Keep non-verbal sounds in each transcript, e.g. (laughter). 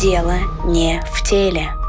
Дело не в теле.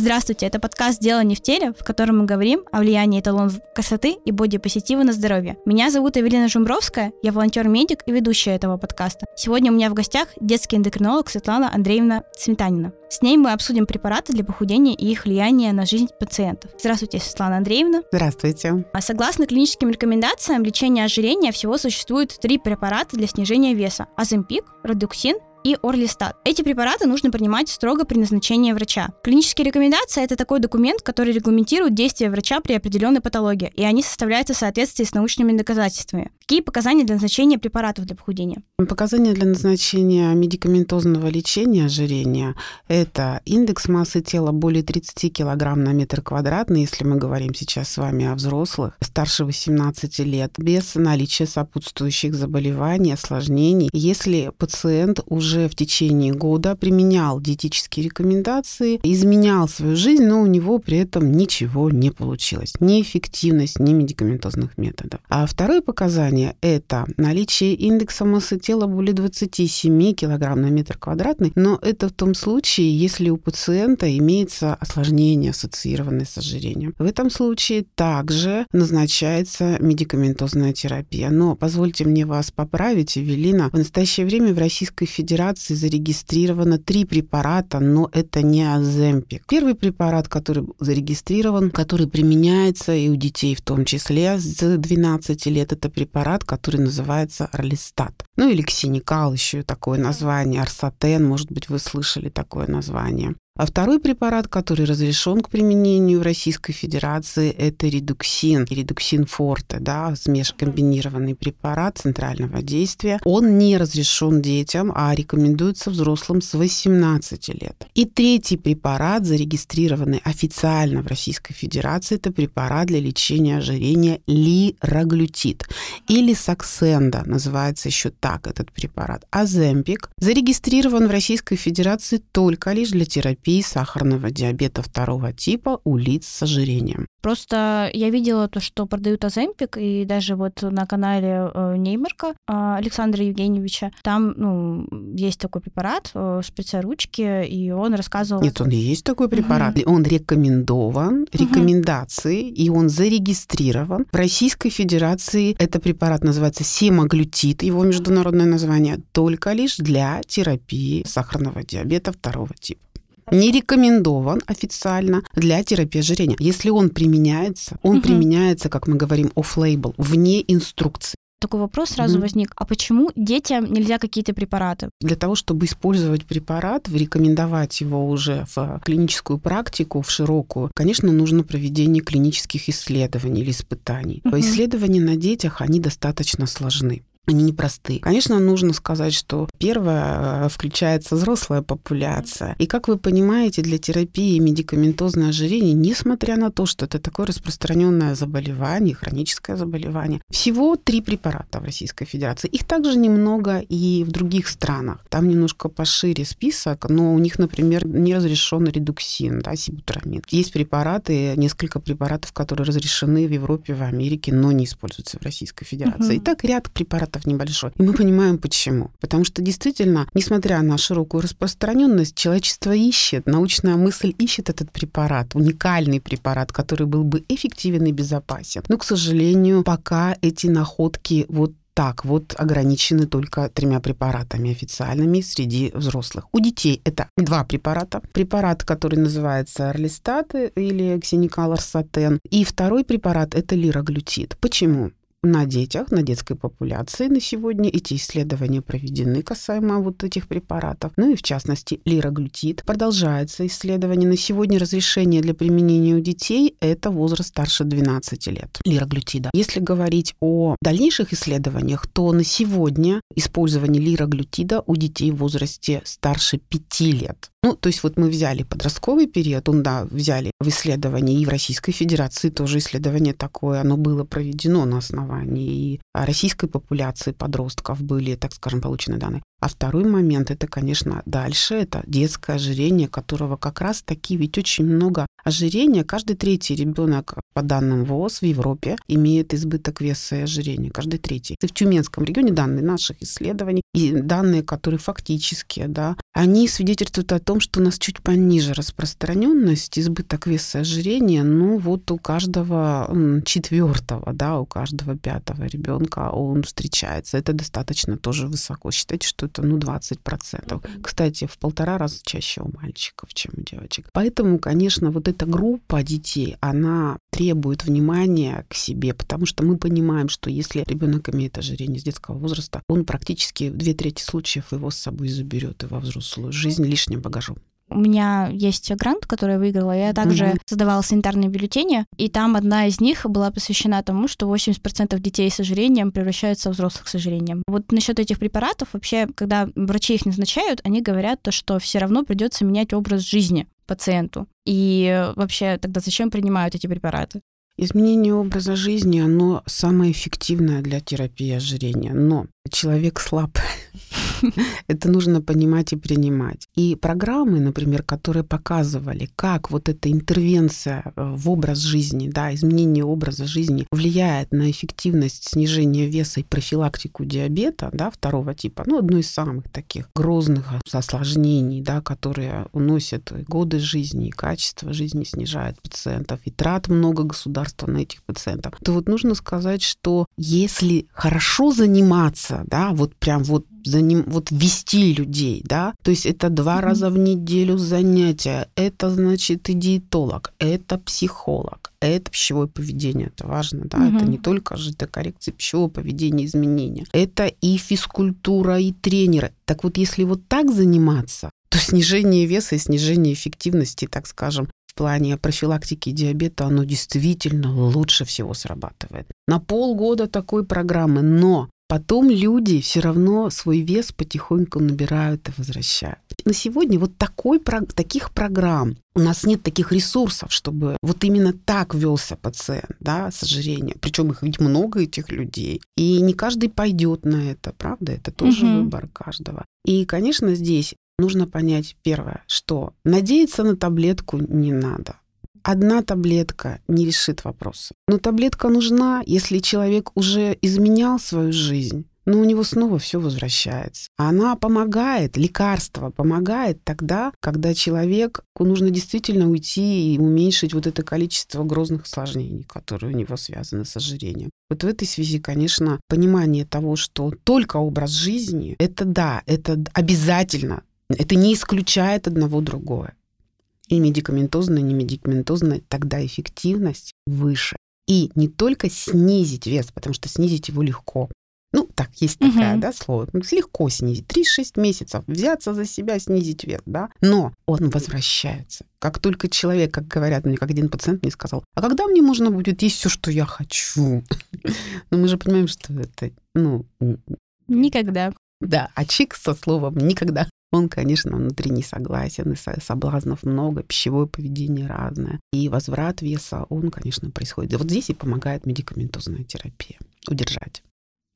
Здравствуйте, это подкаст «Дело не в теле», в котором мы говорим о влиянии эталонов красоты и бодипозитива на здоровье. Меня зовут Эвелина Жумбровская, я волонтер-медик и ведущая этого подкаста. Сегодня у меня в гостях детский эндокринолог Светлана Андреевна Сметанина. С ней мы обсудим препараты для похудения и их влияние на жизнь пациентов. Здравствуйте, Светлана Андреевна. Здравствуйте. А согласно клиническим рекомендациям лечения ожирения всего существует три препарата для снижения веса. Аземпик, Родуксин и Орлистат. Эти препараты нужно принимать строго при назначении врача. Клинические рекомендации – это такой документ, который регламентирует действия врача при определенной патологии, и они составляются в соответствии с научными доказательствами. Какие показания для назначения препаратов для похудения? Показания для назначения медикаментозного лечения ожирения – это индекс массы тела более 30 кг на метр квадратный, если мы говорим сейчас с вами о взрослых, старше 18 лет, без наличия сопутствующих заболеваний, осложнений. Если пациент уже в течение года применял диетические рекомендации, изменял свою жизнь, но у него при этом ничего не получилось. Ни эффективность, ни медикаментозных методов. А второе показание это наличие индекса массы тела более 27 кг на метр квадратный, но это в том случае, если у пациента имеется осложнение, ассоциированное с ожирением. В этом случае также назначается медикаментозная терапия. Но позвольте мне вас поправить, Эвелина. В настоящее время в Российской Федерации зарегистрировано три препарата, но это не Аземпик. Первый препарат, который зарегистрирован, который применяется и у детей в том числе с 12 лет, это препарат который называется Орлистат. Ну или ксеникал, еще такое название, арсатен, может быть, вы слышали такое название. А второй препарат, который разрешен к применению в Российской Федерации, это редуксин, редуксин форте, да, смеш комбинированный препарат центрального действия. Он не разрешен детям, а рекомендуется взрослым с 18 лет. И третий препарат, зарегистрированный официально в Российской Федерации, это препарат для лечения ожирения лираглютид или саксенда, называется еще так этот препарат. Аземпик зарегистрирован в Российской Федерации только лишь для терапии терапии сахарного диабета второго типа у лиц с ожирением. Просто я видела то, что продают Аземпик, и даже вот на канале э, Неймарка э, Александра Евгеньевича, там ну, есть такой препарат, э, шприца-ручки, и он рассказывал... Нет, он и есть такой препарат. Угу. Он рекомендован, рекомендации, угу. и он зарегистрирован. В Российской Федерации этот препарат называется семаглютид, его международное название, только лишь для терапии сахарного диабета второго типа не рекомендован официально для терапии ожирения. Если он применяется, он угу. применяется, как мы говорим, off-label, вне инструкции такой вопрос сразу mm возник. А почему детям нельзя какие-то препараты? Для того, чтобы использовать препарат, рекомендовать его уже в клиническую практику, в широкую, конечно, нужно проведение клинических исследований или испытаний. mm Исследования на детях, они достаточно сложны они непростые. Конечно, нужно сказать, что первое э, включается взрослая популяция. И, как вы понимаете, для терапии медикаментозное ожирение, несмотря на то, что это такое распространенное заболевание, хроническое заболевание, всего три препарата в Российской Федерации. Их также немного и в других странах. Там немножко пошире список, но у них, например, не разрешен редуксин, да, сибутрамид. Есть препараты, несколько препаратов, которые разрешены в Европе, в Америке, но не используются в Российской Федерации. Угу. Итак, ряд препаратов процентов небольшой. И мы понимаем, почему. Потому что действительно, несмотря на широкую распространенность, человечество ищет, научная мысль ищет этот препарат, уникальный препарат, который был бы эффективен и безопасен. Но, к сожалению, пока эти находки вот так вот ограничены только тремя препаратами официальными среди взрослых. У детей это два препарата. Препарат, который называется Орлистат или Ксеникал Арсатен. И второй препарат – это лираглютид. Почему? На детях, на детской популяции на сегодня эти исследования проведены касаемо вот этих препаратов. Ну и в частности лираглютид. Продолжается исследование. На сегодня разрешение для применения у детей – это возраст старше 12 лет лираглютида. Если говорить о дальнейших исследованиях, то на сегодня использование лираглютида у детей в возрасте старше 5 лет Ну, то есть вот мы взяли подростковый период, он, да, взяли в исследовании, и в Российской Федерации тоже исследование такое, оно было проведено на основании и российской популяции подростков были, так скажем, получены данные. А второй момент, это, конечно, дальше, это детское ожирение, которого как раз таки ведь очень много ожирения. Каждый третий ребенок, по данным ВОЗ в Европе, имеет избыток веса и ожирения. Каждый третий. И в Тюменском регионе данные наших исследований и данные, которые фактические, да, они свидетельствуют о том, что у нас чуть пониже распространенность, избыток веса и ожирения, ну вот у каждого четвертого, да, у каждого пятого ребенка он встречается. Это достаточно тоже высоко. Считайте, что это ну 20%. Кстати, в полтора раза чаще у мальчиков, чем у девочек. Поэтому, конечно, вот эта группа детей, она требует внимания к себе, потому что мы понимаем, что если ребенок имеет ожирение с детского возраста, он практически в две трети случаев его с собой заберет и во взрослую жизнь лишним багажом. У меня есть грант, который я выиграла. Я также mm-hmm. создавала санитарные бюллетени, и там одна из них была посвящена тому, что 80% детей с ожирением превращаются в взрослых с ожирением. Вот насчет этих препаратов, вообще, когда врачи их назначают, они говорят то, что все равно придется менять образ жизни пациенту. И вообще, тогда зачем принимают эти препараты? Изменение образа жизни, оно самое эффективное для терапии ожирения. Но человек слаб. Это нужно понимать и принимать. И программы, например, которые показывали, как вот эта интервенция э, в образ жизни, да, изменение образа жизни влияет на эффективность снижения веса и профилактику диабета, да, второго типа, ну, одно из самых таких грозных осложнений, да, которые уносят годы жизни, и качество жизни снижает пациентов, и трат много государства на этих пациентов, то вот нужно сказать, что если хорошо заниматься, да, вот прям вот за ним вот вести людей, да, то есть это два mm-hmm. раза в неделю занятия, это значит и диетолог, это психолог, это пищевое поведение, это важно, да, mm-hmm. это не только жидкокоррекция пищевого поведения, изменения, это и физкультура, и тренеры. Так вот, если вот так заниматься, то снижение веса и снижение эффективности, так скажем, в плане профилактики диабета, оно действительно лучше всего срабатывает. На полгода такой программы, но Потом люди все равно свой вес потихоньку набирают и возвращают. На сегодня вот такой, таких программ, у нас нет таких ресурсов, чтобы вот именно так велся пациент, да, с ожирением. Причем их ведь много, этих людей. И не каждый пойдет на это, правда? Это тоже угу. выбор каждого. И, конечно, здесь нужно понять первое, что надеяться на таблетку не надо одна таблетка не решит вопроса. Но таблетка нужна, если человек уже изменял свою жизнь, но у него снова все возвращается. Она помогает, лекарство помогает тогда, когда человеку нужно действительно уйти и уменьшить вот это количество грозных осложнений, которые у него связаны с ожирением. Вот в этой связи, конечно, понимание того, что только образ жизни, это да, это обязательно, это не исключает одного другое и медикаментозное, и немедикаментозное, тогда эффективность выше. И не только снизить вес, потому что снизить его легко. Ну, так, есть такое, угу. да, слово. Ну, легко снизить. 3-6 месяцев взяться за себя, снизить вес, да. Но он возвращается. Как только человек, как говорят мне, как один пациент мне сказал, а когда мне можно будет есть все, что я хочу? (laughs) Но мы же понимаем, что это, ну... Никогда. Да, а чик со словом «никогда» Он, конечно, внутри не согласен, и соблазнов много, пищевое поведение разное. И возврат веса, он, конечно, происходит. Вот здесь и помогает медикаментозная терапия удержать.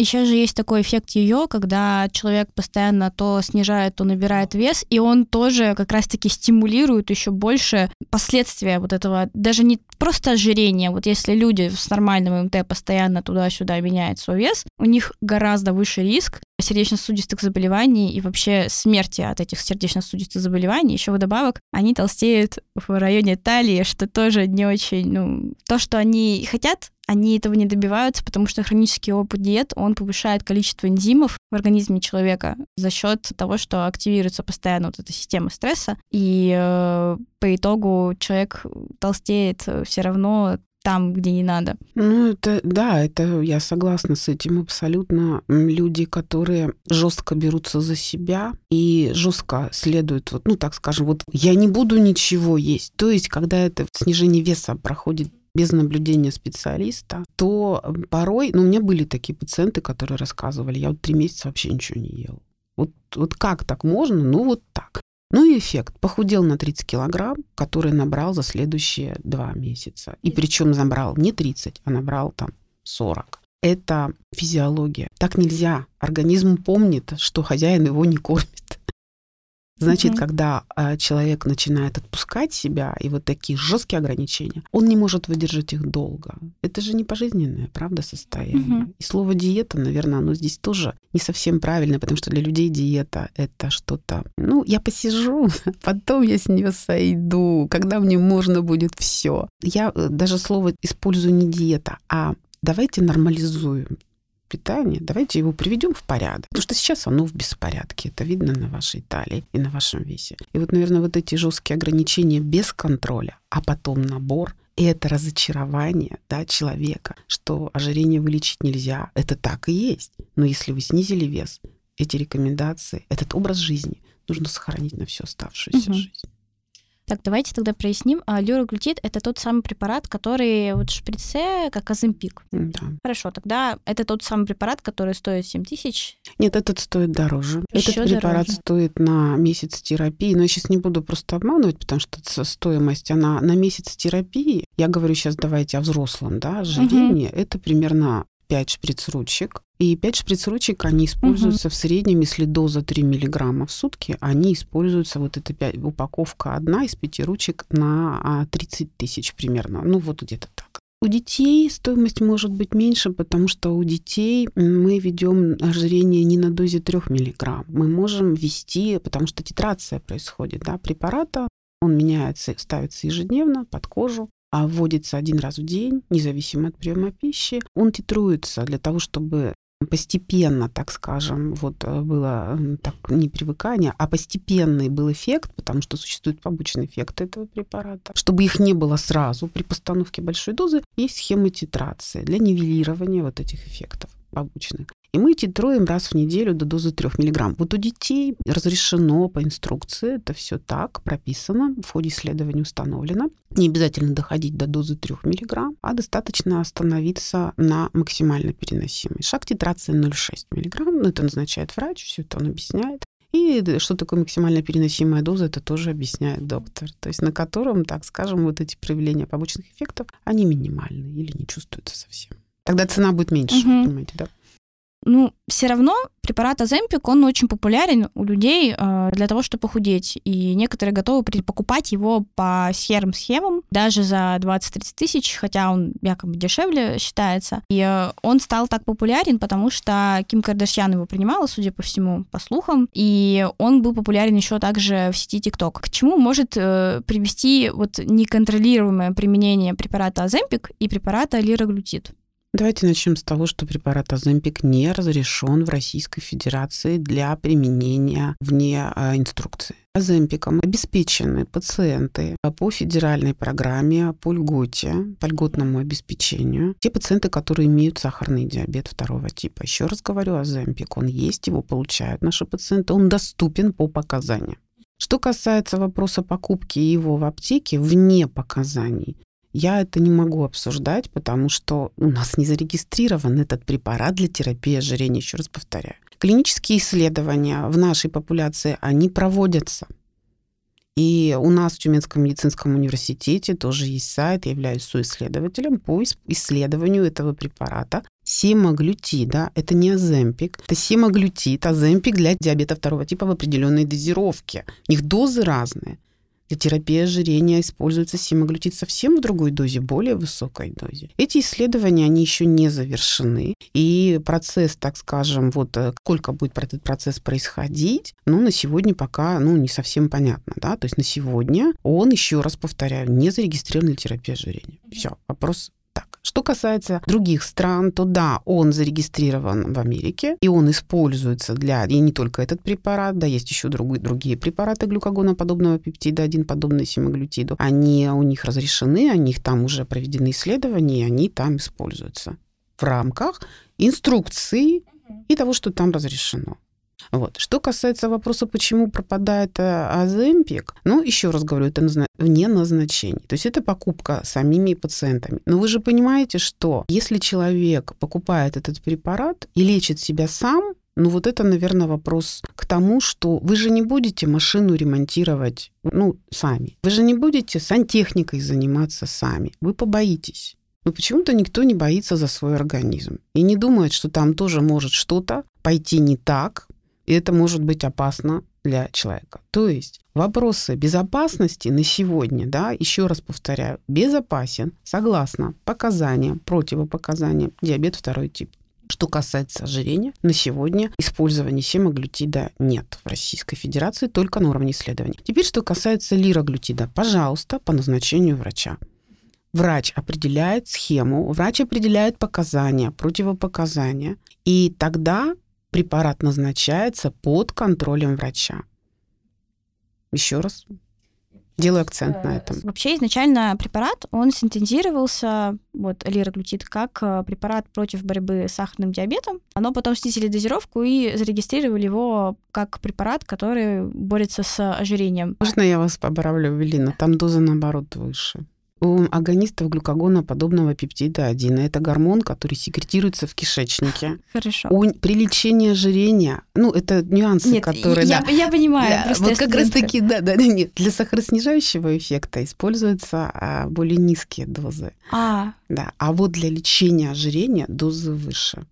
Еще же есть такой эффект ее, когда человек постоянно то снижает, то набирает вес, и он тоже как раз-таки стимулирует еще больше последствия вот этого, даже не просто ожирения. Вот если люди с нормальным МТ постоянно туда-сюда меняют свой вес, у них гораздо выше риск сердечно-сосудистых заболеваний и вообще смерти от этих сердечно-сосудистых заболеваний. Еще вдобавок они толстеют в районе талии, что тоже не очень, ну, то, что они хотят, они этого не добиваются, потому что хронический опыт диет, он повышает количество энзимов в организме человека за счет того, что активируется постоянно вот эта система стресса, и э, по итогу человек толстеет все равно там, где не надо. Ну, это, да, это я согласна с этим абсолютно. Люди, которые жестко берутся за себя и жестко следуют, вот, ну, так скажем, вот я не буду ничего есть. То есть, когда это снижение веса проходит без наблюдения специалиста, то порой, ну, у меня были такие пациенты, которые рассказывали, я вот три месяца вообще ничего не ел. Вот, вот как так можно? Ну, вот так. Ну и эффект. Похудел на 30 килограмм, который набрал за следующие два месяца. И причем набрал не 30, а набрал там 40. Это физиология. Так нельзя. Организм помнит, что хозяин его не кормит. Значит, mm-hmm. когда э, человек начинает отпускать себя и вот такие жесткие ограничения, он не может выдержать их долго. Это же не пожизненное, правда, состояние. Mm-hmm. И слово диета, наверное, оно здесь тоже не совсем правильное, потому что для людей диета это что-то. Ну, я посижу, (laughs) потом я с нее сойду, когда мне можно будет все. Я э, даже слово использую не диета, а давайте нормализуем питание, давайте его приведем в порядок. Потому что сейчас оно в беспорядке. Это видно на вашей талии и на вашем весе. И вот, наверное, вот эти жесткие ограничения без контроля, а потом набор, и это разочарование да, человека, что ожирение вылечить нельзя. Это так и есть. Но если вы снизили вес, эти рекомендации, этот образ жизни нужно сохранить на всю оставшуюся угу. жизнь. Так, давайте тогда проясним. А, Люроглютид — это тот самый препарат, который вот в шприце, как Аземпик. Да. Хорошо, тогда это тот самый препарат, который стоит 7 тысяч? Нет, этот стоит дороже. Еще этот препарат дороже. стоит на месяц терапии. Но я сейчас не буду просто обманывать, потому что стоимость, она на месяц терапии, я говорю сейчас давайте о взрослом, да, ожирении, угу. это примерно 5 шприц-ручек. И 5 шприц-ручек, они используются угу. в среднем, если доза 3 миллиграмма в сутки, они используются, вот эта 5, упаковка одна из 5 ручек на 30 а, тысяч примерно. Ну, вот где-то так. У детей стоимость может быть меньше, потому что у детей мы ведем ожирение не на дозе 3 миллиграмм. Мы можем ввести, потому что титрация происходит да, препарата, он меняется, ставится ежедневно под кожу вводится один раз в день, независимо от приема пищи. Он титруется для того, чтобы постепенно, так скажем, вот э, было так не привыкание, а постепенный был эффект, потому что существуют побочные эффекты этого препарата. Чтобы их не было сразу при постановке большой дозы, есть схема титрации для нивелирования вот этих эффектов побочных. И мы титруем раз в неделю до дозы 3 мг. Вот у детей разрешено по инструкции, это все так прописано, в ходе исследования установлено. Не обязательно доходить до дозы 3 мг, а достаточно остановиться на максимально переносимой. Шаг титрации 0,6 мг, ну, это назначает врач, все это он объясняет. И что такое максимально переносимая доза, это тоже объясняет доктор. То есть на котором, так скажем, вот эти проявления побочных эффектов, они минимальны или не чувствуются совсем. Тогда цена будет меньше, угу. понимаете, да? Ну, все равно препарат Аземпик, он очень популярен у людей э, для того, чтобы похудеть. И некоторые готовы покупать его по серым схемам, даже за 20-30 тысяч, хотя он якобы дешевле считается. И э, он стал так популярен, потому что Ким Кардашьян его принимала, судя по всему, по слухам. И он был популярен еще также в сети TikTok. К чему может э, привести вот неконтролируемое применение препарата Аземпик и препарата лираглютид? Давайте начнем с того, что препарат Аземпик не разрешен в Российской Федерации для применения вне а, инструкции. Аземпиком обеспечены пациенты по федеральной программе по льготе, по льготному обеспечению. Те пациенты, которые имеют сахарный диабет второго типа. Еще раз говорю, Аземпик, он есть, его получают наши пациенты, он доступен по показаниям. Что касается вопроса покупки его в аптеке вне показаний, я это не могу обсуждать, потому что у нас не зарегистрирован этот препарат для терапии ожирения, еще раз повторяю. Клинические исследования в нашей популяции, они проводятся. И у нас в Тюменском медицинском университете тоже есть сайт, я являюсь соисследователем по исследованию этого препарата. Семаглютида, это не аземпик, это семаглютид, аземпик для диабета второго типа в определенной дозировке. У них дозы разные. Для терапии ожирения используется симаглютид совсем в другой дозе, более высокой дозе. Эти исследования, они еще не завершены. И процесс, так скажем, вот э, сколько будет этот процесс происходить, ну, на сегодня пока, ну, не совсем понятно, да. То есть на сегодня он, еще раз повторяю, не зарегистрирован для терапии ожирения. Все, вопрос. Что касается других стран, то да, он зарегистрирован в Америке, и он используется для, и не только этот препарат, да, есть еще другие, другие препараты глюкогоноподобного пептида, один подобный симаглютиду. Они у них разрешены, у них там уже проведены исследования, и они там используются в рамках инструкции и того, что там разрешено. Вот. Что касается вопроса, почему пропадает э, Аземпик, ну, еще раз говорю, это вне назначения. То есть это покупка самими пациентами. Но вы же понимаете, что если человек покупает этот препарат и лечит себя сам, Ну вот это, наверное, вопрос к тому, что вы же не будете машину ремонтировать, ну, сами. Вы же не будете сантехникой заниматься сами. Вы побоитесь. Но почему-то никто не боится за свой организм и не думает, что там тоже может что-то пойти не так, и это может быть опасно для человека. То есть вопросы безопасности на сегодня, да, еще раз повторяю, безопасен согласно показаниям, противопоказаниям диабет второй тип. Что касается ожирения, на сегодня использования семаглютида нет в Российской Федерации, только на уровне исследований. Теперь, что касается лираглютида, пожалуйста, по назначению врача. Врач определяет схему, врач определяет показания, противопоказания, и тогда препарат назначается под контролем врача. Еще раз делаю акцент на этом. Вообще изначально препарат, он синтезировался, вот лираглютид, как э, препарат против борьбы с сахарным диабетом. Оно потом снизили дозировку и зарегистрировали его как препарат, который борется с ожирением. Можно я вас поправлю, Велина? Там доза, наоборот, выше у агонистов глюкогоноподобного пептида 1. Это гормон, который секретируется в кишечнике. Хорошо. У, при лечении ожирения, ну, это нюансы, нет, которые... Я, да, я понимаю. Да, вот как раз таки, да, да, да, нет. Для сахароснижающего эффекта используются а, более низкие дозы. А. Да, а вот для лечения ожирения дозы выше.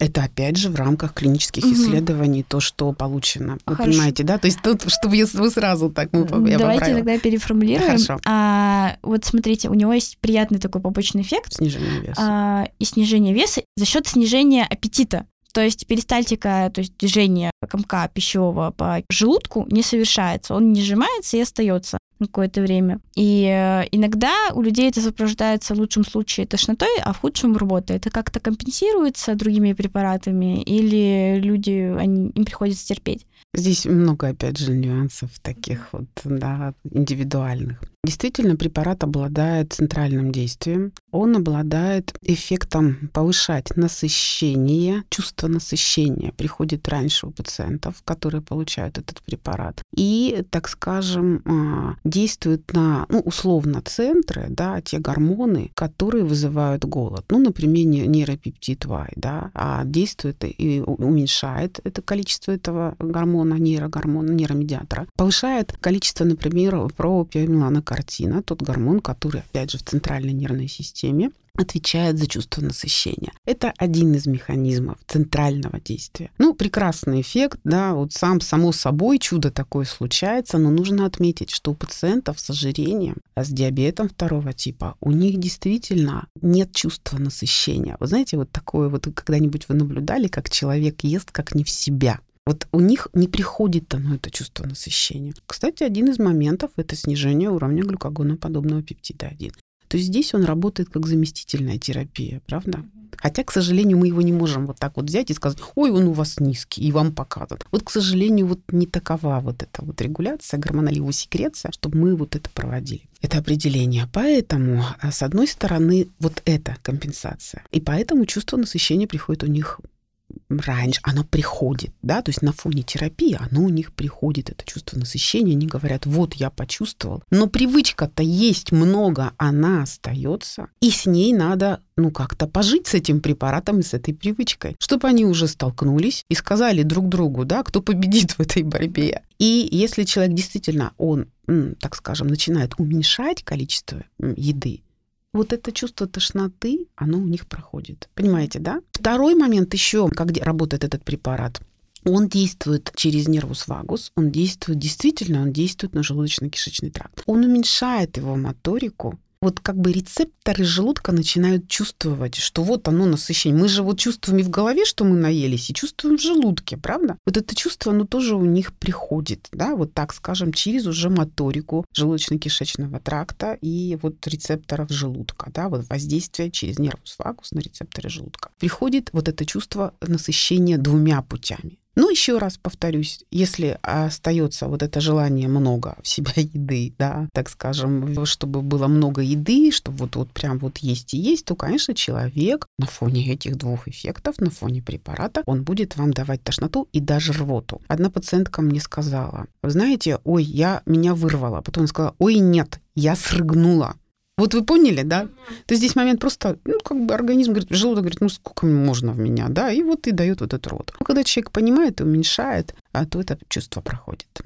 Это опять же в рамках клинических угу. исследований то, что получено. Вы Хорошо. понимаете, да? То есть тут, чтобы вы сразу так мы я Давайте поправила. тогда переформулируем. Хорошо. А, вот смотрите, у него есть приятный такой побочный эффект. Снижение веса. А, и снижение веса за счет снижения аппетита. То есть перистальтика, то есть движение комка пищевого по желудку не совершается. Он не сжимается и остается какое-то время. И э, иногда у людей это сопровождается в лучшем случае тошнотой, а в худшем рвотой. Это как-то компенсируется другими препаратами или люди, они, им приходится терпеть? Здесь много, опять же, нюансов таких вот, да, индивидуальных. Действительно, препарат обладает центральным действием. Он обладает эффектом повышать насыщение, чувство насыщения приходит раньше у пациентов, которые получают этот препарат. И, так скажем, а, действует на, ну, условно, центры, да, те гормоны, которые вызывают голод. Ну, например, нейропептид Y, да, а действует и уменьшает это количество этого гормона, нейрогормона, нейромедиатора. Повышает количество, например, пропиомеланокартина, тот гормон, который, опять же, в центральной нервной системе отвечает за чувство насыщения. Это один из механизмов центрального действия. Ну, прекрасный эффект, да, вот сам, само собой чудо такое случается, но нужно отметить, что у пациентов с ожирением, а с диабетом второго типа, у них действительно нет чувства насыщения. Вы знаете, вот такое вот когда-нибудь вы наблюдали, как человек ест как не в себя. Вот у них не приходит оно, это чувство насыщения. Кстати, один из моментов – это снижение уровня глюкогоноподобного пептида 1 то здесь он работает как заместительная терапия, правда? Хотя, к сожалению, мы его не можем вот так вот взять и сказать, ой, он у вас низкий, и вам показывают. Вот, к сожалению, вот не такова вот эта вот регуляция, гормональная секреция, чтобы мы вот это проводили. Это определение. Поэтому, а, с одной стороны, вот эта компенсация. И поэтому чувство насыщения приходит у них раньше, оно приходит, да, то есть на фоне терапии оно у них приходит, это чувство насыщения, они говорят, вот я почувствовал, но привычка-то есть много, она остается, и с ней надо, ну, как-то пожить с этим препаратом и с этой привычкой, чтобы они уже столкнулись и сказали друг другу, да, кто победит в этой борьбе. И если человек действительно, он, так скажем, начинает уменьшать количество еды, вот это чувство тошноты, оно у них проходит. Понимаете, да? Второй момент еще, как работает этот препарат. Он действует через нервус вагус, он действует, действительно, он действует на желудочно-кишечный тракт. Он уменьшает его моторику, вот как бы рецепторы желудка начинают чувствовать, что вот оно насыщение. Мы же вот чувствуем и в голове, что мы наелись, и чувствуем в желудке, правда? Вот это чувство, оно тоже у них приходит, да, вот так скажем, через уже моторику желудочно-кишечного тракта и вот рецепторов желудка, да, вот воздействие через нервус вагус на рецепторы желудка. Приходит вот это чувство насыщения двумя путями. Ну, еще раз повторюсь, если остается вот это желание много в себя (laughs) еды, да, так скажем, чтобы было много еды, чтобы вот, вот прям вот есть и есть, то, конечно, человек на фоне этих двух эффектов, на фоне препарата, он будет вам давать тошноту и даже рвоту. Одна пациентка мне сказала, знаете, ой, я меня вырвала. Потом она сказала, ой, нет, я срыгнула. Вот вы поняли, да? То есть здесь момент просто, ну, как бы организм говорит, желудок говорит, ну, сколько можно в меня, да, и вот и дает вот этот рот. Но когда человек понимает и уменьшает, а то это чувство проходит.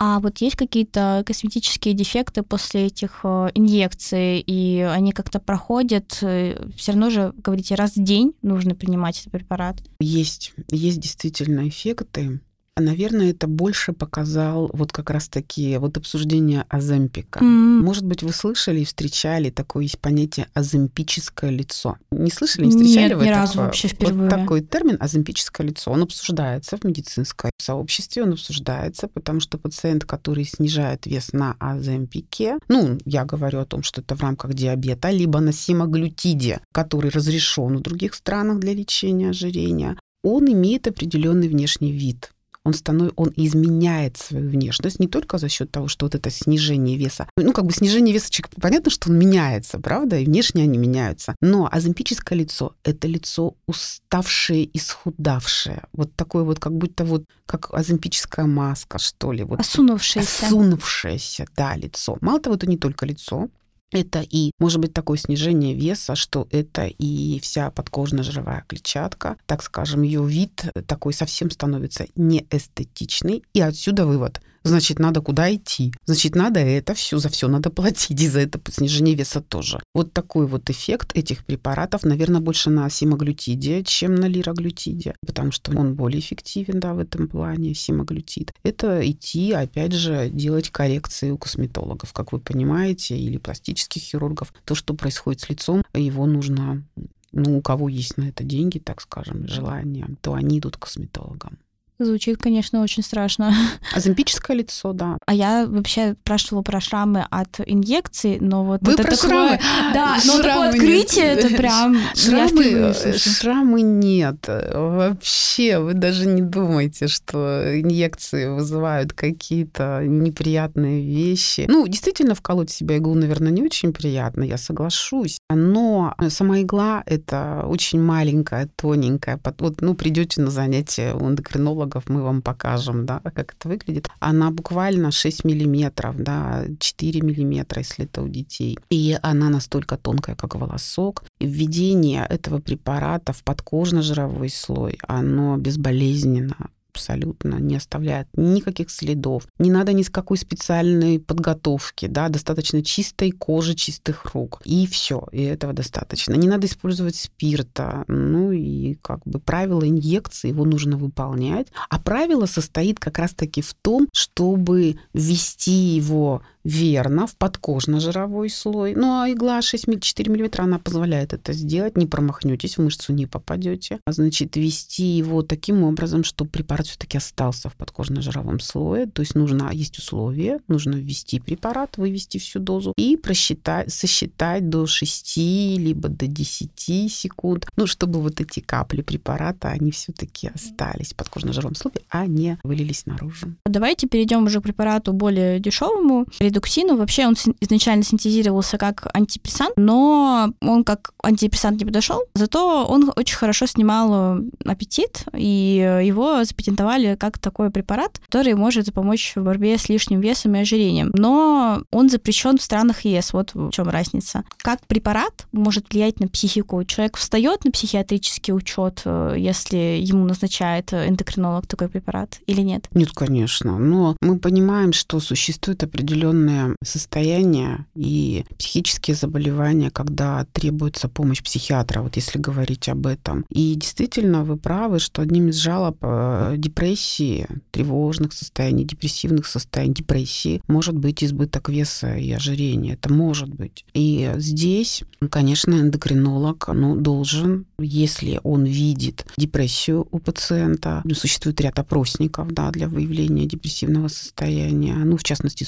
А вот есть какие-то косметические дефекты после этих э, инъекций, и они как-то проходят? Э, Все равно же, говорите, раз в день нужно принимать этот препарат? Есть, есть действительно эффекты. Наверное, это больше показал вот как раз-таки вот обсуждение аземпика. М. Может быть, вы слышали и встречали такое есть понятие аземпическое лицо. Не слышали, не Нет, встречали вы ни разу такое? вообще впервые. Вот такой термин аземпическое лицо. Он обсуждается в медицинском сообществе, он обсуждается, потому что пациент, который снижает вес на аземпике, ну, я говорю о том, что это в рамках диабета, либо на симаглютиде, который разрешен в других странах для лечения ожирения, он имеет определенный внешний вид он, станов... он изменяет свою внешность не только за счет того, что вот это снижение веса. Ну, как бы снижение веса, понятно, что он меняется, правда, и внешне они меняются. Но аземпическое лицо — это лицо уставшее, исхудавшее. Вот такое вот, как будто вот, как аземпическая маска, что ли. Вот Осунувшееся. осунувшееся, да, лицо. Мало того, это не только лицо, это и, может быть, такое снижение веса, что это и вся подкожно-жировая клетчатка, так скажем, ее вид такой совсем становится неэстетичный. И отсюда вывод. Значит, надо куда идти. Значит, надо это все, за все надо платить, и за это снижение веса тоже. Вот такой вот эффект этих препаратов, наверное, больше на симаглютиде, чем на лироглютиде, потому что он более эффективен, да, в этом плане, симаглютид. Это идти, опять же, делать коррекции у косметологов, как вы понимаете, или пластических хирургов. То, что происходит с лицом, его нужно ну, у кого есть на это деньги, так скажем, желание, то они идут к косметологам. Звучит, конечно, очень страшно. (laughs) Аземпическое лицо, да. А я вообще спрашивала про шрамы от инъекций, но вот Вы это про такое, шрамы? (gasps) Да, но такое открытие, нет. это прям... (laughs) Шрамы, шрамы нет. Вообще, вы даже не думайте, что инъекции вызывают какие-то неприятные вещи. Ну, действительно, вколоть в себя иглу, наверное, не очень приятно, я соглашусь. Но сама игла — это очень маленькая, тоненькая. Вот, ну, придете на занятие у эндокринологов, мы вам покажем, да, как это выглядит. Она буквально 6 миллиметров, да, 4 миллиметра, если это у детей. И она настолько тонкая, как волосок. Введение этого препарата в подкожно-жировой слой, оно безболезненно абсолютно не оставляет никаких следов. Не надо ни с какой специальной подготовки, да, достаточно чистой кожи, чистых рук. И все, и этого достаточно. Не надо использовать спирта. Ну и как бы правило инъекции, его нужно выполнять. А правило состоит как раз-таки в том, чтобы ввести его верно в подкожно-жировой слой. Ну а игла 6-4 мм, она позволяет это сделать. Не промахнетесь, в мышцу не попадете. А значит, ввести его таким образом, чтобы препарат все-таки остался в подкожно-жировом слое. То есть нужно, есть условия, нужно ввести препарат, вывести всю дозу и просчитать, сосчитать до 6 либо до 10 секунд, ну, чтобы вот эти капли препарата, они все-таки остались в подкожно-жировом слое, а не вылились наружу. Давайте перейдем уже к препарату более дешевому, редуксину. Вообще он изначально синтезировался как антидепрессант, но он как антидепрессант не подошел. Зато он очень хорошо снимал э, аппетит, и его запатентовали как такой препарат, который может помочь в борьбе с лишним весом и ожирением. Но он запрещен в странах ЕС. Вот в чем разница. Как препарат может влиять на психику? Человек встает на психиатрический учет, э, если ему назначает э, эндокринолог такой препарат или нет? Нет, конечно. Но мы понимаем, что существует определенное состояние и психические заболевания, когда требуется помощь психиатра, вот если говорить об этом. И действительно, вы правы, что одним из жалоб э, депрессии, тревожных состояний, депрессивных состояний, депрессии может быть избыток веса и ожирения. Это может быть. И здесь, конечно, эндокринолог ну, должен, если он видит депрессию у пациента, ну, существует ряд опросников да, для выявления депрессивного состояния, ну, в частности,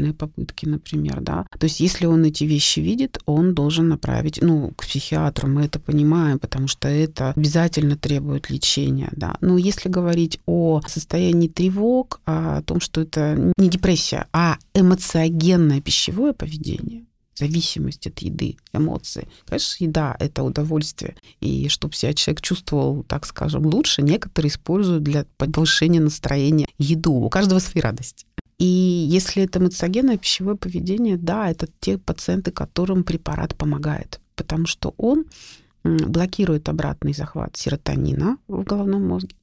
суицидальные попытки, например, да. То есть, если он эти вещи видит, он должен направить, ну, к психиатру, мы это понимаем, потому что это обязательно требует лечения, да. Но если говорить о состоянии тревог, о том, что это не депрессия, а эмоциогенное пищевое поведение, зависимость от еды, эмоции. Конечно, еда — это удовольствие. И чтобы себя человек чувствовал, так скажем, лучше, некоторые используют для повышения настроения еду. У каждого свои радости. И если это эмоциогенное пищевое поведение, да, это те пациенты, которым препарат помогает, потому что он блокирует обратный захват серотонина в головном мозге.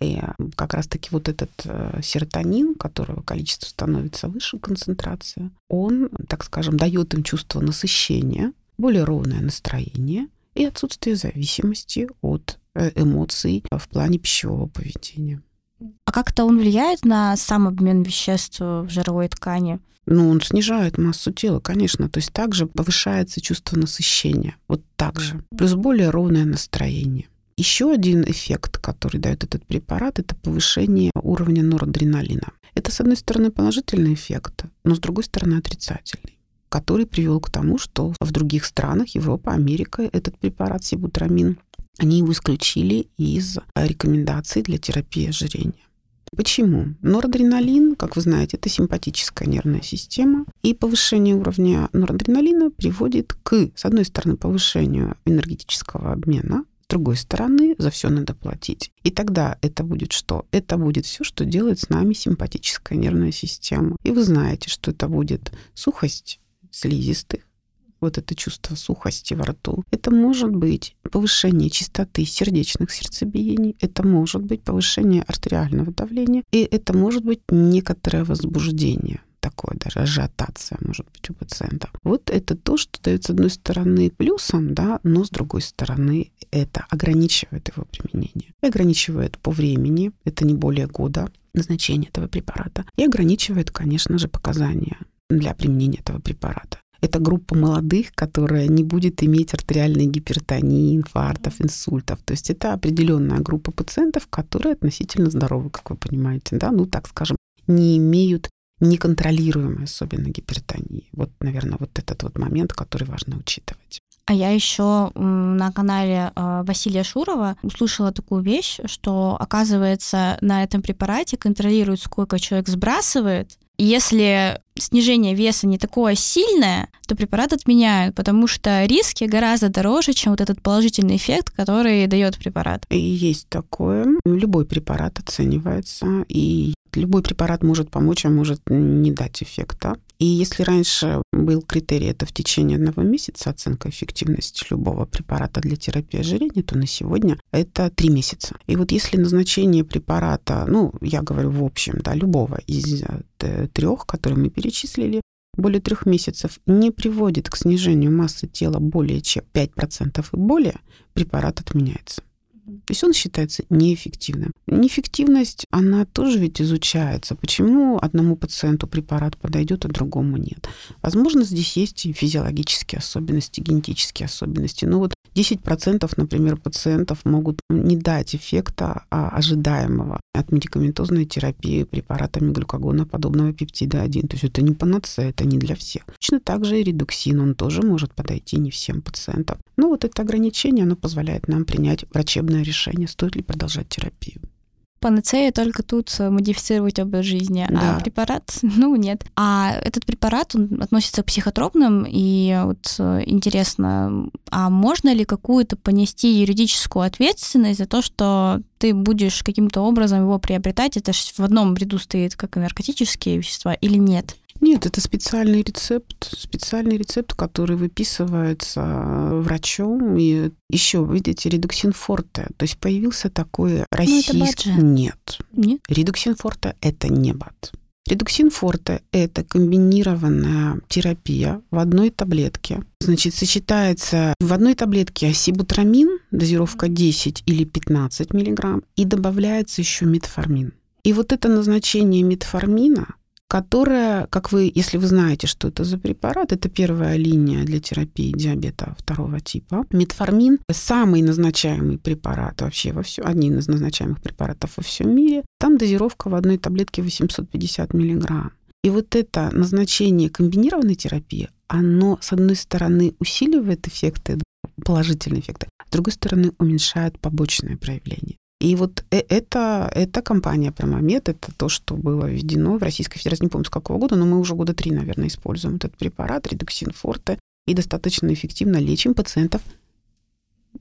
И как раз-таки вот этот э, серотонин, которого количество становится выше, концентрация, он, так скажем, дает им чувство насыщения, более ровное настроение и отсутствие зависимости от э, эмоций в плане пищевого поведения. А как-то он влияет на сам обмен веществ в жировой ткани? Ну, он снижает массу тела, конечно. То есть также повышается чувство насыщения. Вот так же. Плюс более ровное настроение. Еще один эффект, который дает этот препарат, это повышение уровня норадреналина. Это, с одной стороны, положительный эффект, но с другой стороны, отрицательный который привел к тому, что в других странах, Европа, Америка, этот препарат сибутрамин, они его исключили из рекомендаций для терапии ожирения. Почему? Норадреналин, как вы знаете, это симпатическая нервная система, и повышение уровня норадреналина приводит к, с одной стороны, повышению энергетического обмена, с другой стороны, за все надо платить. И тогда это будет что? Это будет все, что делает с нами симпатическая нервная система. И вы знаете, что это будет сухость слизистых, вот это чувство сухости во рту. Это может быть повышение частоты сердечных сердцебиений, это может быть повышение артериального давления, и это может быть некоторое возбуждение такое даже ажиотация может быть у пациента. Вот это то, что дает с одной стороны плюсом, да, но с другой стороны это ограничивает его применение. И ограничивает по времени, это не более года назначения этого препарата, и ограничивает, конечно же, показания для применения этого препарата. Это группа молодых, которая не будет иметь артериальной гипертонии, инфарктов, инсультов. То есть это определенная группа пациентов, которые относительно здоровы, как вы понимаете, да, ну так скажем, не имеют неконтролируемой особенно гипертонии. Вот, наверное, вот этот вот момент, который важно учитывать. А я еще на канале а, Василия Шурова услышала такую вещь, что, оказывается, на этом препарате контролируют, сколько человек сбрасывает, если снижение веса не такое сильное, то препарат отменяют, потому что риски гораздо дороже, чем вот этот положительный эффект, который дает препарат. И есть такое. Любой препарат оценивается, и любой препарат может помочь, а может не дать эффекта. И если раньше был критерий это в течение одного месяца оценка эффективности любого препарата для терапии ожирения, то на сегодня это три месяца. И вот если назначение препарата, ну, я говорю в общем, да, любого из э, трех, которые мы перечислили, более трех месяцев не приводит к снижению массы тела более чем 5% и более, препарат отменяется. То есть он считается неэффективным. Неэффективность, она тоже ведь изучается. Почему одному пациенту препарат подойдет, а другому нет? Возможно, здесь есть и физиологические особенности, генетические особенности. Но вот 10%, например, пациентов могут не дать эффекта а ожидаемого от медикаментозной терапии препаратами глюкогона подобного пептида 1. То есть это не панацея, это не для всех. Точно так же и редуксин, он тоже может подойти не всем пациентам. Но вот это ограничение, оно позволяет нам принять врачебное решение, стоит ли продолжать терапию панацея только тут модифицировать образ жизни, а да. а препарат, (laughs) ну, нет. А этот препарат, он относится к психотропным, и вот э, интересно, а можно ли какую-то понести юридическую ответственность за то, что ты будешь каким-то образом его приобретать? Это же в одном ряду стоит, как и наркотические вещества, или нет? Нет, это специальный рецепт, специальный рецепт, который выписывается врачом. И еще, видите, редуксин форте. То есть появился такой российский... Ну, Нет. Нет? Редуксин форте – это не БАД. Редуксин форте – это комбинированная терапия в одной таблетке. Значит, сочетается в одной таблетке осибутрамин, дозировка 10 или 15 миллиграмм, и добавляется еще метформин. И вот это назначение метформина которая, как вы, если вы знаете, что это за препарат, это первая линия для терапии диабета второго типа. Метформин – самый назначаемый препарат вообще во всем, один из назначаемых препаратов во всем мире. Там дозировка в одной таблетке 850 миллиграмм. И вот это назначение комбинированной терапии, оно, с одной стороны, усиливает эффекты, положительные эффекты, с другой стороны, уменьшает побочные проявления. И вот э, это, эта компания Промомед, это то, что было введено в Российской Федерации, не помню с какого года, но мы уже года три, наверное, используем этот препарат, редуксин форте, и достаточно эффективно лечим пациентов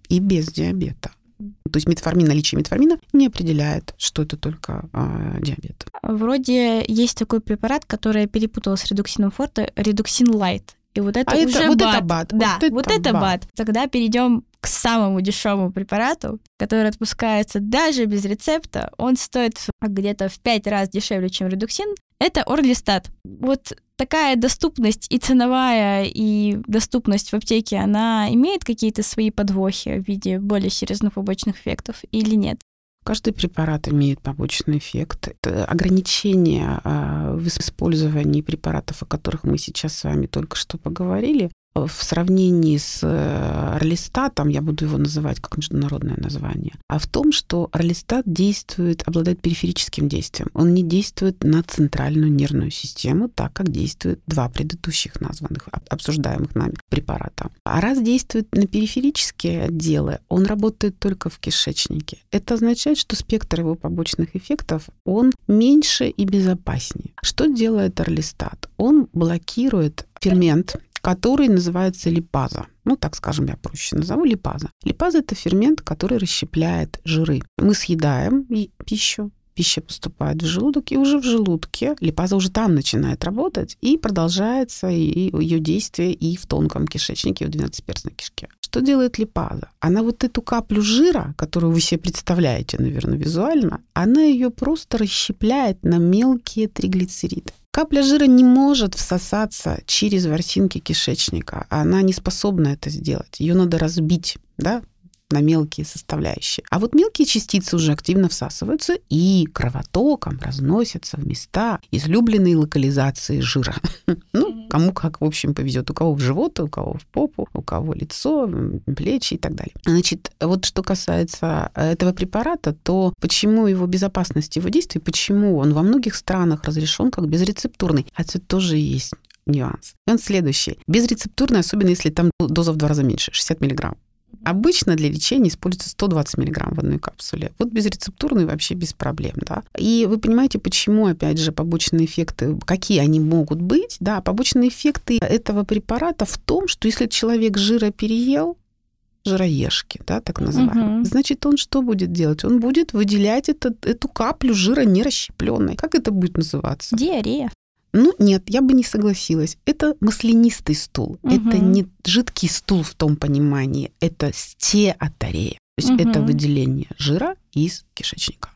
и без диабета. То есть метформин, наличие метформина не определяет, что это только э, диабет. Вроде есть такой препарат, который я перепутала с редуксином форте, редуксин лайт. И вот это а уже это, вот бат. это бат. Да, вот это, вот это бат. бат. Тогда перейдем к самому дешевому препарату, который отпускается даже без рецепта. Он стоит где-то в пять раз дешевле, чем редуксин. Это Орлистат. Вот такая доступность и ценовая, и доступность в аптеке, она имеет какие-то свои подвохи в виде более серьезных побочных эффектов или нет? Каждый препарат имеет побочный эффект. Это ограничение а, в использовании препаратов, о которых мы сейчас с вами только что поговорили, в сравнении с э, Орлистатом, я буду его называть как международное название, а в том, что Орлистат действует, обладает периферическим действием. Он не действует на центральную нервную систему, так как действуют два предыдущих названных, обсуждаемых нами препарата. А раз действует на периферические отделы, он работает только в кишечнике. Это означает, что спектр его побочных эффектов, он меньше и безопаснее. Что делает Орлистат? Он блокирует фермент, который называется липаза. Ну, так скажем, я проще назову липаза. Липаза – это фермент, который расщепляет жиры. Мы съедаем пищу, пища поступает в желудок, и уже в желудке липаза уже там начинает работать, и продолжается ее действие и в тонком кишечнике, и в двенадцатиперстной кишке. Что делает липаза? Она вот эту каплю жира, которую вы себе представляете, наверное, визуально, она ее просто расщепляет на мелкие триглицериды. Капля жира не может всосаться через ворсинки кишечника. Она не способна это сделать. Ее надо разбить, да, на мелкие составляющие. А вот мелкие частицы уже активно всасываются и кровотоком разносятся в места излюбленной локализации жира. (laughs) Ну, кому как, в общем, повезет. У кого в живот, у кого в попу, у кого лицо, плечи и так далее. Значит, вот что касается этого препарата, то почему его безопасность его действий, почему он во многих странах разрешен как безрецептурный, это тоже есть нюанс. И он следующий. Безрецептурный, особенно если там доза в два раза меньше, 60 миллиграмм. Обычно для лечения используется 120 мг в одной капсуле. Вот безрецептурный вообще без проблем, да. И вы понимаете, почему, опять же, побочные эффекты, какие они могут быть, да, побочные эффекты этого препарата в том, что если человек жира переел, жироежки, да, так называемые. Угу. Значит, он что будет делать? Он будет выделять этот, эту каплю жира нерасщепленной. Как это будет называться? Диарея. Ну, нет, я бы не согласилась. Это маслянистый стул. Угу. Это не жидкий стул в том понимании. Это стеатарея. То есть угу. это выделение жира из кишечника.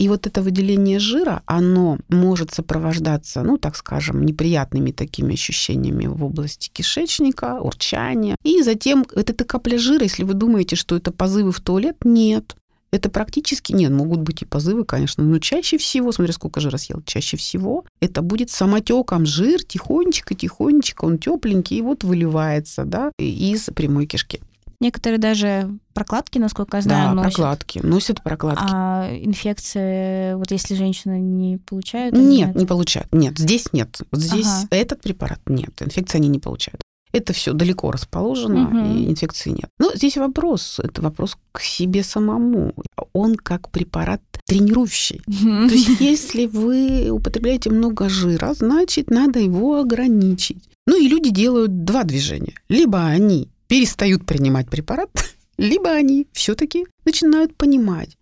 И вот это выделение жира, оно может сопровождаться, ну, так скажем, неприятными такими ощущениями в области кишечника, урчания. И затем вот эта капля жира, если вы думаете, что это позывы в туалет, нет. Это практически нет, могут быть и позывы, конечно, но чаще всего, смотря сколько жира съел, чаще всего это будет самотеком жир, тихонечко, тихонечко, он тепленький, и вот выливается, да, из прямой кишки. Некоторые даже прокладки, насколько я знаю, да, носят. прокладки, носят прокладки. А инфекции, вот если женщина не получают? Нет, нет, не получают. Нет, здесь нет. Здесь ага. этот препарат нет. Инфекции они не получают. Это все далеко расположено, угу. и инфекции нет. Но здесь вопрос, это вопрос к себе самому. Он как препарат тренирующий. Угу. То есть если вы употребляете много жира, значит, надо его ограничить. Ну и люди делают два движения. Либо они перестают принимать препарат, (laughs) либо они все-таки начинают понимать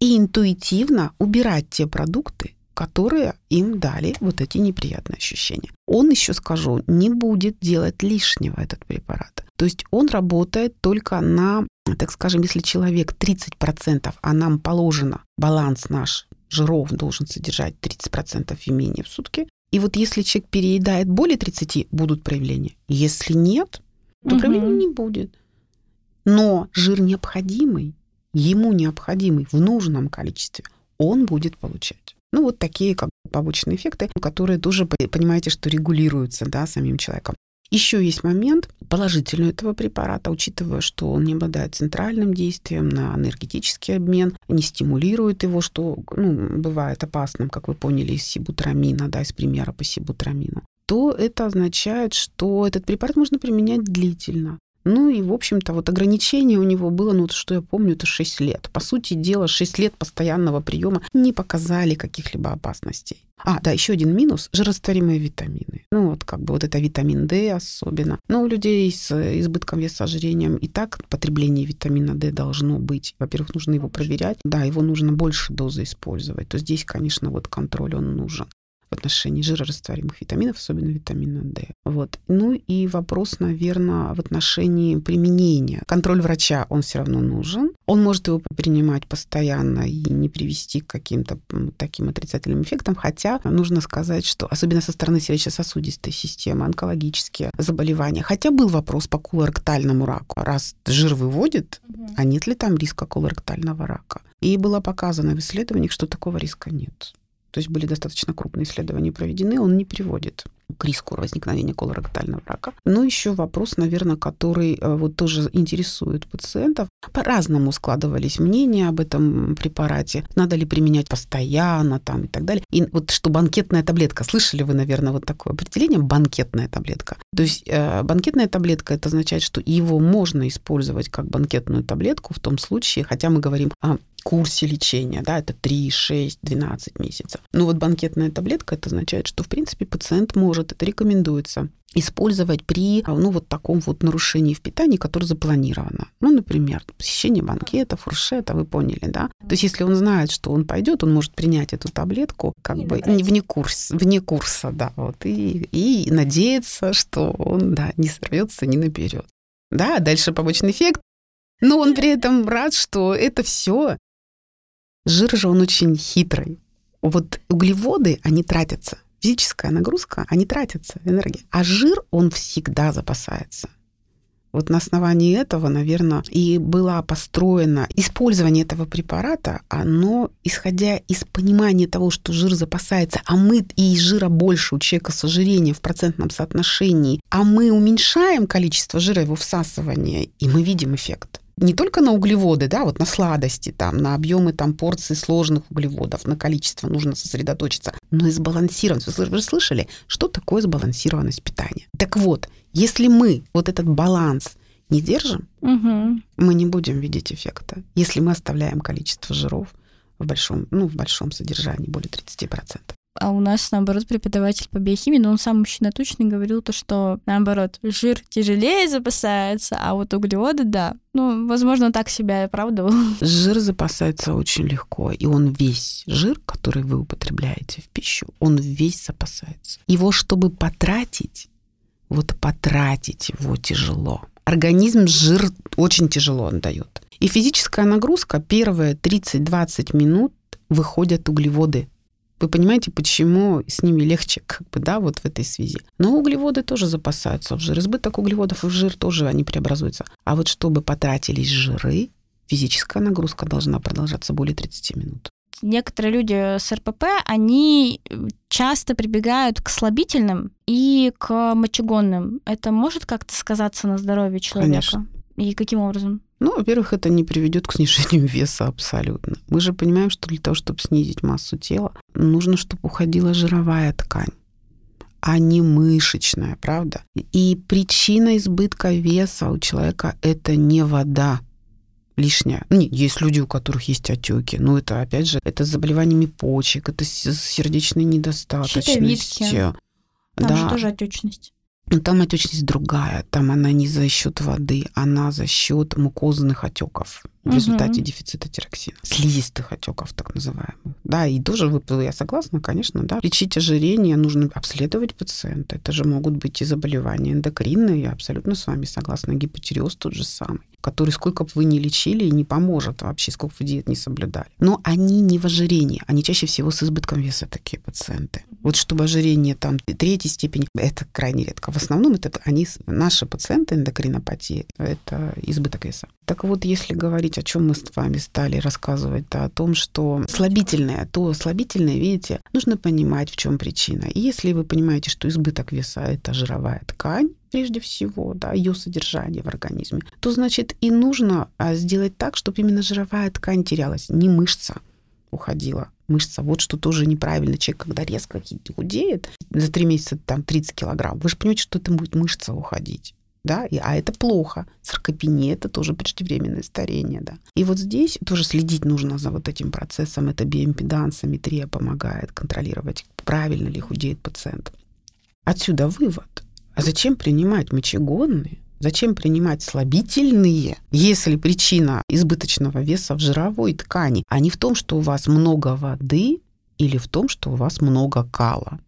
и интуитивно убирать те продукты, которые им дали вот эти неприятные ощущения. Он еще, скажу, не будет делать лишнего этот препарат. То есть он работает только на, так скажем, если человек 30%, а нам положено, баланс наш жиров должен содержать 30% и менее в сутки. И вот если человек переедает более 30, будут проявления. Если нет, то угу. проявлений не будет. Но жир необходимый, ему необходимый в нужном количестве, он будет получать. Ну, вот такие как побочные эффекты, которые тоже, понимаете, что регулируются да, самим человеком. Еще есть момент положительный этого препарата, учитывая, что он не обладает центральным действием на энергетический обмен, не стимулирует его, что ну, бывает опасным, как вы поняли, из сибутрамина, да, из примера по сибутрамину, то это означает, что этот препарат можно применять длительно. Ну и, в общем-то, вот ограничение у него было, ну, что я помню, это 6 лет. По сути дела, 6 лет постоянного приема не показали каких-либо опасностей. А, да, еще один минус – жирорастворимые витамины. Ну, вот как бы вот это витамин D особенно. Но у людей с избытком веса, ожирением и так потребление витамина D должно быть. Во-первых, нужно его проверять. Да, его нужно больше дозы использовать. То здесь, конечно, вот контроль он нужен отношении жирорастворимых витаминов, особенно витамина D. Вот. Ну и вопрос, наверное, в отношении применения. Контроль врача, он все равно нужен. Он может его принимать постоянно и не привести к каким-то таким отрицательным эффектам, хотя нужно сказать, что особенно со стороны сердечно-сосудистой системы, онкологические заболевания. Хотя был вопрос по колоректальному раку. Раз жир выводит, а нет ли там риска колоректального рака? И было показано в исследованиях, что такого риска нет то есть были достаточно крупные исследования проведены, он не приводит к риску возникновения колоректального рака. Но еще вопрос, наверное, который э, вот тоже интересует пациентов. По-разному складывались мнения об этом препарате. Надо ли применять постоянно там и так далее. И вот что банкетная таблетка. Слышали вы, наверное, вот такое определение? Банкетная таблетка. То есть э, банкетная таблетка, это означает, что его можно использовать как банкетную таблетку в том случае, хотя мы говорим о курсе лечения, да, это 3, 6, 12 месяцев. Но вот банкетная таблетка, это означает, что, в принципе, пациент может, это рекомендуется, использовать при ну, вот таком вот нарушении в питании, которое запланировано. Ну, например, посещение банкета, фуршета, вы поняли, да? То есть если он знает, что он пойдет, он может принять эту таблетку как и бы вне, курс, вне курса, да, вот, и, и надеяться, что он, да, не сорвется, не наберет. Да, дальше побочный эффект, но он при этом рад, что это все Жир же он очень хитрый. Вот углеводы, они тратятся. Физическая нагрузка, они тратятся, энергия. А жир, он всегда запасается. Вот на основании этого, наверное, и была построена использование этого препарата, оно, исходя из понимания того, что жир запасается, а мы и жира больше у человека с ожирением в процентном соотношении, а мы уменьшаем количество жира его всасывания, и мы видим эффект не только на углеводы, да, вот на сладости, там, на объемы там, порций сложных углеводов, на количество нужно сосредоточиться, но и сбалансированность. Вы, вы слышали, что такое сбалансированность питания? Так вот, если мы вот этот баланс не держим, угу. мы не будем видеть эффекта. Если мы оставляем количество жиров в большом, ну, в большом содержании, более 30% а у нас, наоборот, преподаватель по биохимии, но он сам мужчина точный, говорил то, что, наоборот, жир тяжелее запасается, а вот углеводы, да. Ну, возможно, так себя оправдывал. (laughs) Жир запасается очень легко, и он весь жир, который вы употребляете в пищу, он весь запасается. Его, чтобы потратить, вот потратить его тяжело. Организм жир очень тяжело он дает. И физическая нагрузка первые 30-20 минут выходят углеводы вы понимаете, почему с ними легче, как бы, да, вот в этой связи. Но углеводы тоже запасаются в жир. Избыток углеводов в жир тоже они преобразуются. А вот чтобы потратились жиры, физическая нагрузка должна продолжаться более 30 минут. Некоторые люди с РПП, они часто прибегают к слабительным и к мочегонным. Это может как-то сказаться на здоровье человека? Конечно. И каким образом? Ну, во-первых, это не приведет к снижению веса абсолютно. Мы же понимаем, что для того, чтобы снизить массу тела, нужно, чтобы уходила жировая ткань а не мышечная, правда? И причина избытка веса у человека это не вода лишняя. Нет, есть люди, у которых есть отеки, но это, опять же, это с заболеваниями почек, это с сердечной недостаточностью. Там да. же тоже отечность. Но там отечность другая, там она не за счет воды, она за счет мукозных отеков в угу. результате дефицита тироксина, слизистых отеков так называемых. Да, и тоже я согласна, конечно, да. Лечить ожирение нужно обследовать пациента. Это же могут быть и заболевания эндокринные, я абсолютно с вами согласна. Гипотиреоз тот же самый который сколько бы вы ни лечили, не поможет вообще, сколько вы диет не соблюдали. Но они не в ожирении, они чаще всего с избытком веса такие пациенты. Вот чтобы ожирение там третьей степени, это крайне редко. В основном это они, наши пациенты эндокринопатии, это избыток веса. Так вот, если говорить, о чем мы с вами стали рассказывать, то о том, что слабительное, то слабительное, видите, нужно понимать, в чем причина. И если вы понимаете, что избыток веса – это жировая ткань, прежде всего, да, ее содержание в организме, то значит и нужно а, сделать так, чтобы именно жировая ткань терялась, не мышца уходила. Мышца, вот что тоже неправильно. Человек, когда резко худеет, за три месяца там 30 килограмм, вы же понимаете, что это будет мышца уходить. Да, и, а это плохо. Саркопения – это тоже преждевременное старение, да. И вот здесь тоже следить нужно за вот этим процессом. Это биоимпедансометрия помогает контролировать, правильно ли худеет пациент. Отсюда вывод. А зачем принимать мочегонные? Зачем принимать слабительные, если причина избыточного веса в жировой ткани, а не в том, что у вас много воды или в том, что у вас много кала?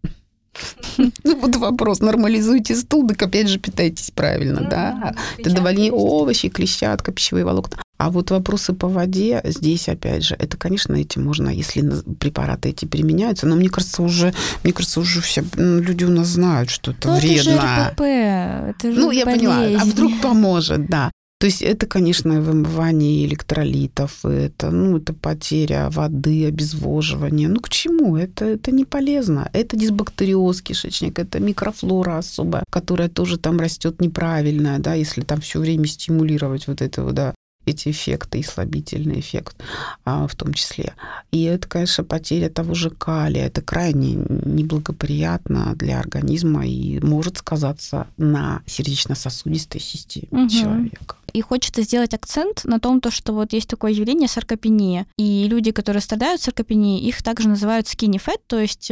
Ну, вот вопрос. Нормализуйте стул, так опять же питайтесь правильно, да? Это довольно овощи, клетчатка, пищевые волокна. А вот вопросы по воде, здесь, опять же, это, конечно, этим можно, если препараты эти применяются, но мне кажется, уже, мне кажется, уже все люди у нас знают, что это но вредно. Это же РПП, это же Ну, я болезнь. поняла. А вдруг поможет, да. То есть это, конечно, вымывание электролитов, это, ну, это потеря воды, обезвоживание. Ну, к чему? Это, это не полезно. Это дисбактериоз кишечника, это микрофлора особая, которая тоже там растет неправильная, да, если там все время стимулировать вот это, да, эти эффекты, и слабительный эффект а, в том числе. И это, конечно, потеря того же калия. Это крайне неблагоприятно для организма и может сказаться на сердечно-сосудистой системе угу. человека. И хочется сделать акцент на том, то, что вот есть такое явление саркопения. И люди, которые страдают саркопенией, их также называют skinny fat, то есть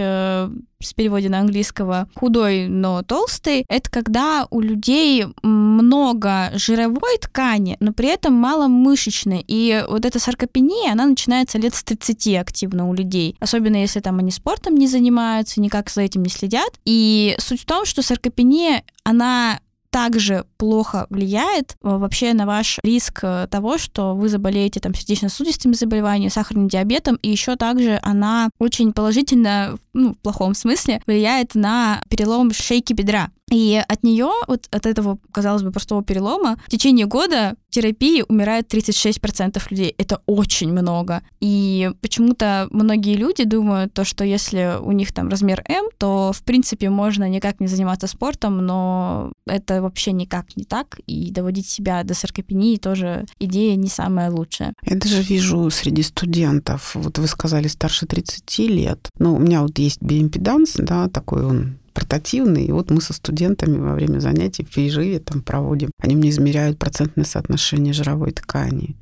с переводе на английского худой, но толстый. Это когда у людей много жировой ткани, но при этом мало мышечной. И вот эта саркопения, она начинается лет с 30 активно у людей. Особенно если там они спортом не занимаются, никак за этим не следят. И суть в том, что саркопения, она также плохо влияет э, вообще на ваш риск э, того, что вы заболеете там сердечно-сосудистыми заболеваниями, сахарным диабетом, и еще также она очень положительно, ну, в плохом смысле, влияет на перелом шейки бедра. И от нее, вот от этого, казалось бы, простого перелома, в течение года терапии умирает 36% людей. Это очень много. И почему-то многие люди думают, то, что если у них там размер М, то, в принципе, можно никак не заниматься спортом, но это вообще никак не так. И доводить себя до саркопении тоже идея не самая лучшая. Я даже вижу среди студентов, вот вы сказали, старше 30 лет. Ну, у меня вот есть биимпеданс, да, такой он портативный. И вот мы со студентами во время занятий в переживе там проводим. Они мне измеряют процентное соотношение жировой ткани.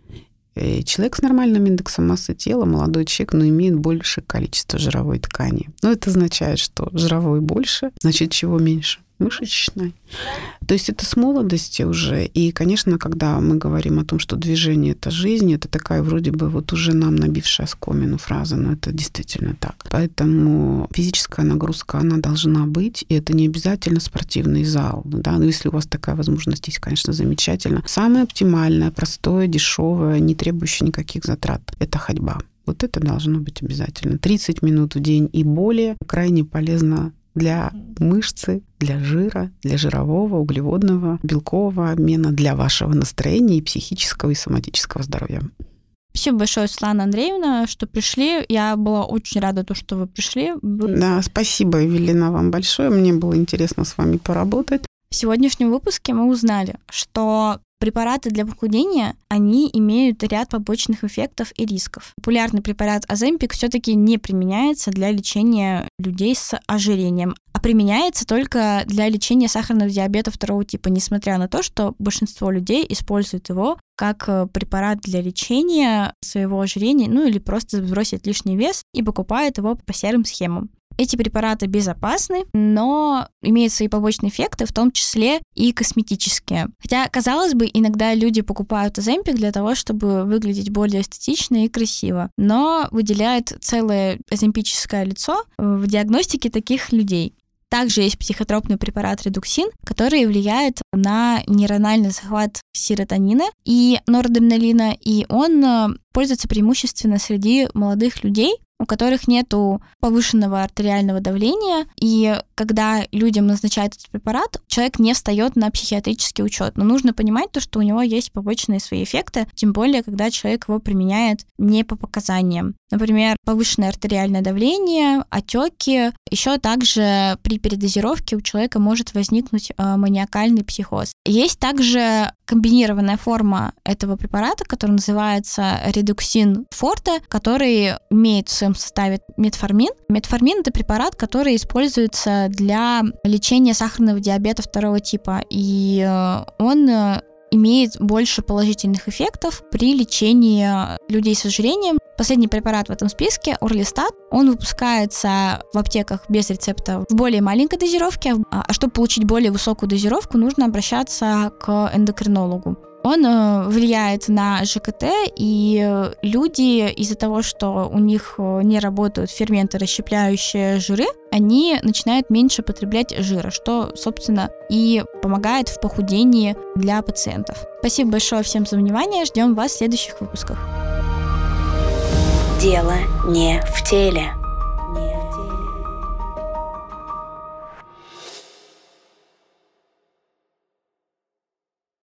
И человек с нормальным индексом массы тела, молодой человек, но имеет больше количество жировой ткани. Но это означает, что жировой больше, значит, чего меньше? Мышечной. То есть это с молодости уже. И, конечно, когда мы говорим о том, что движение — это жизнь, это такая вроде бы вот уже нам набившая скомину фраза, но это действительно так. Поэтому физическая нагрузка, она должна быть, и это не обязательно спортивный зал. Да? Но если у вас такая возможность есть, конечно, замечательно. Самое оптимальное, простое, дешевое, не требующее никаких затрат — это ходьба. Вот это должно быть обязательно. 30 минут в день и более крайне полезно для мышцы, для жира, для жирового, углеводного, белкового обмена, для вашего настроения и психического и соматического здоровья. Спасибо большое, Светлана Андреевна, что пришли. Я была очень рада, то, что вы пришли. Да, спасибо, Евелина, вам большое. Мне было интересно с вами поработать. В сегодняшнем выпуске мы узнали, что Препараты для похудения, они имеют ряд побочных эффектов и рисков. Популярный препарат Оземпик все-таки не применяется для лечения людей с ожирением, а применяется только для лечения сахарного диабета второго типа, несмотря на то, что большинство людей используют его как э, препарат для лечения своего ожирения, ну или просто сбросить лишний вес и покупают его по серым схемам. Эти препараты безопасны, но имеют свои побочные эффекты, в том числе и косметические. Хотя, казалось бы, иногда люди покупают Оземпик для того, чтобы выглядеть более эстетично и красиво, но выделяет целое оземпическое лицо в диагностике таких людей. Также есть психотропный препарат редуксин, который влияет на нейрональный захват серотонина и норадреналина, и он э, пользуется преимущественно среди молодых людей, у которых нету повышенного артериального давления, и когда людям назначают этот препарат, человек не встает на психиатрический учет. Но нужно понимать то, что у него есть побочные свои эффекты, тем более, когда человек его применяет не по показаниям. Например, повышенное артериальное давление, отеки. Еще также при передозировке у человека может возникнуть э, маниакальный психоз. Есть также комбинированная форма этого препарата, который называется редуксин форте, который имеет в своем своем составе метформин. Метформин это препарат, который используется для лечения сахарного диабета второго типа, и э, он э, имеет больше положительных эффектов при лечении людей с ожирением. Последний препарат в этом списке, Орлистат, он выпускается в аптеках без рецепта в более маленькой дозировке, а чтобы получить более высокую дозировку, нужно обращаться к эндокринологу. Он э, влияет на ЖКТ, и люди из-за того, что у них э, не работают ферменты, расщепляющие жиры, они начинают меньше потреблять жира, что, собственно, и помогает в похудении для пациентов. Спасибо большое всем за внимание, ждем вас в следующих выпусках. Дело не в теле.